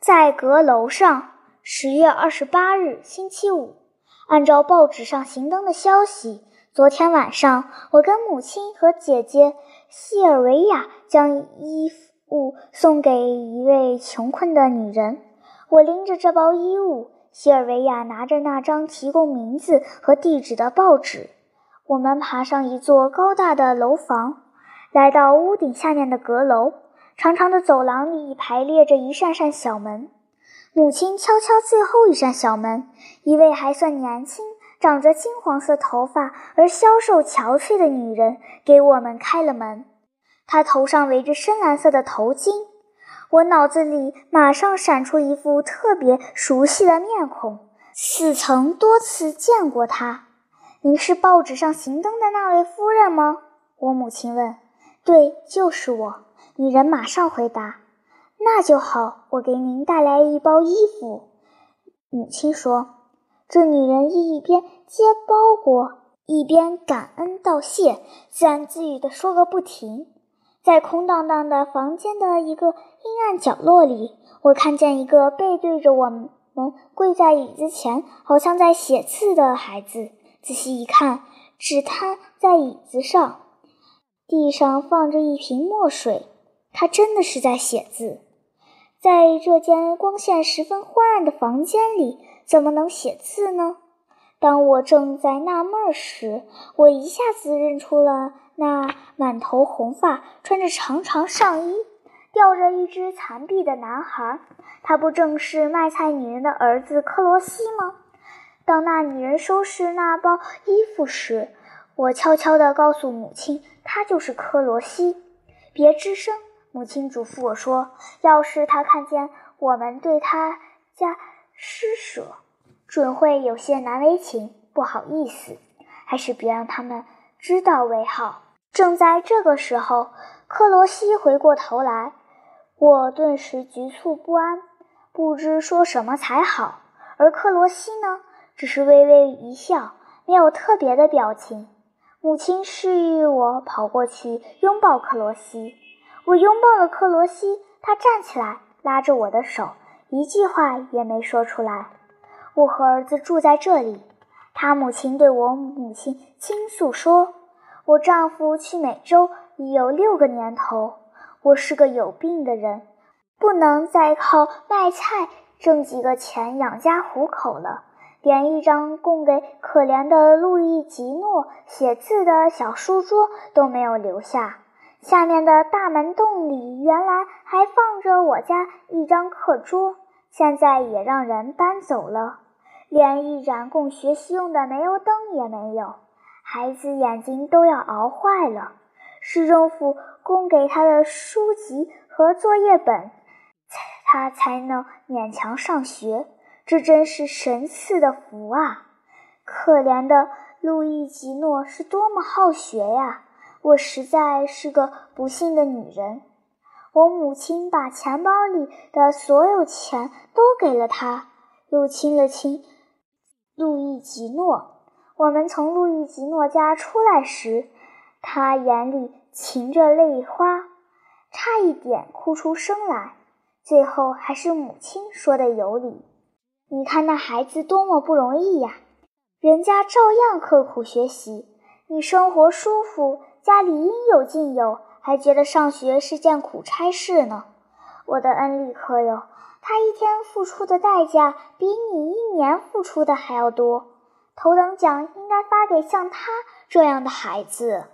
在阁楼上，十月二十八日，星期五。按照报纸上行灯的消息，昨天晚上我跟母亲和姐姐西尔维亚将衣物送给一位穷困的女人。我拎着这包衣物，西尔维亚拿着那张提供名字和地址的报纸。我们爬上一座高大的楼房，来到屋顶下面的阁楼。长长的走廊里排列着一扇扇小门，母亲敲敲最后一扇小门。一位还算年轻、长着金黄色头发而消瘦憔悴的女人给我们开了门。她头上围着深蓝色的头巾，我脑子里马上闪出一副特别熟悉的面孔，似曾多次见过她。您是报纸上行灯的那位夫人吗？我母亲问。对，就是我。女人马上回答：“那就好，我给您带来一包衣服。”母亲说。这女人一边接包裹，一边感恩道谢，自言自语地说个不停。在空荡荡的房间的一个阴暗角落里，我看见一个背对着我们跪在椅子前，好像在写字的孩子。仔细一看，纸摊在椅子上，地上放着一瓶墨水。他真的是在写字，在这间光线十分昏暗的房间里，怎么能写字呢？当我正在纳闷时，我一下子认出了那满头红发、穿着长长上衣、吊着一只残臂的男孩。他不正是卖菜女人的儿子克罗西吗？当那女人收拾那包衣服时，我悄悄地告诉母亲，他就是克罗西，别吱声。母亲嘱咐我说：“要是他看见我们对他家施舍，准会有些难为情，不好意思，还是别让他们知道为好。”正在这个时候，克罗西回过头来，我顿时局促不安，不知说什么才好。而克罗西呢，只是微微一笑，没有特别的表情。母亲示意我跑过去拥抱克罗西。我拥抱了克罗西，他站起来，拉着我的手，一句话也没说出来。我和儿子住在这里。他母亲对我母亲倾诉说：“我丈夫去美洲已有六个年头，我是个有病的人，不能再靠卖菜挣几个钱养家糊口了，连一张供给可怜的路易吉诺写字的小书桌都没有留下。”下面的大门洞里原来还放着我家一张课桌，现在也让人搬走了，连一盏供学习用的煤油灯也没有，孩子眼睛都要熬坏了。市政府供给他的书籍和作业本，他才能勉强上学，这真是神赐的福啊！可怜的路易吉诺是多么好学呀！我实在是个不幸的女人。我母亲把钱包里的所有钱都给了他，又亲了亲路易吉诺。我们从路易吉诺家出来时，他眼里噙着泪花，差一点哭出声来。最后还是母亲说的有理：“你看那孩子多么不容易呀，人家照样刻苦学习，你生活舒服。”家里应有尽有，还觉得上学是件苦差事呢。我的恩利克哟，他一天付出的代价比你一年付出的还要多。头等奖应该发给像他这样的孩子。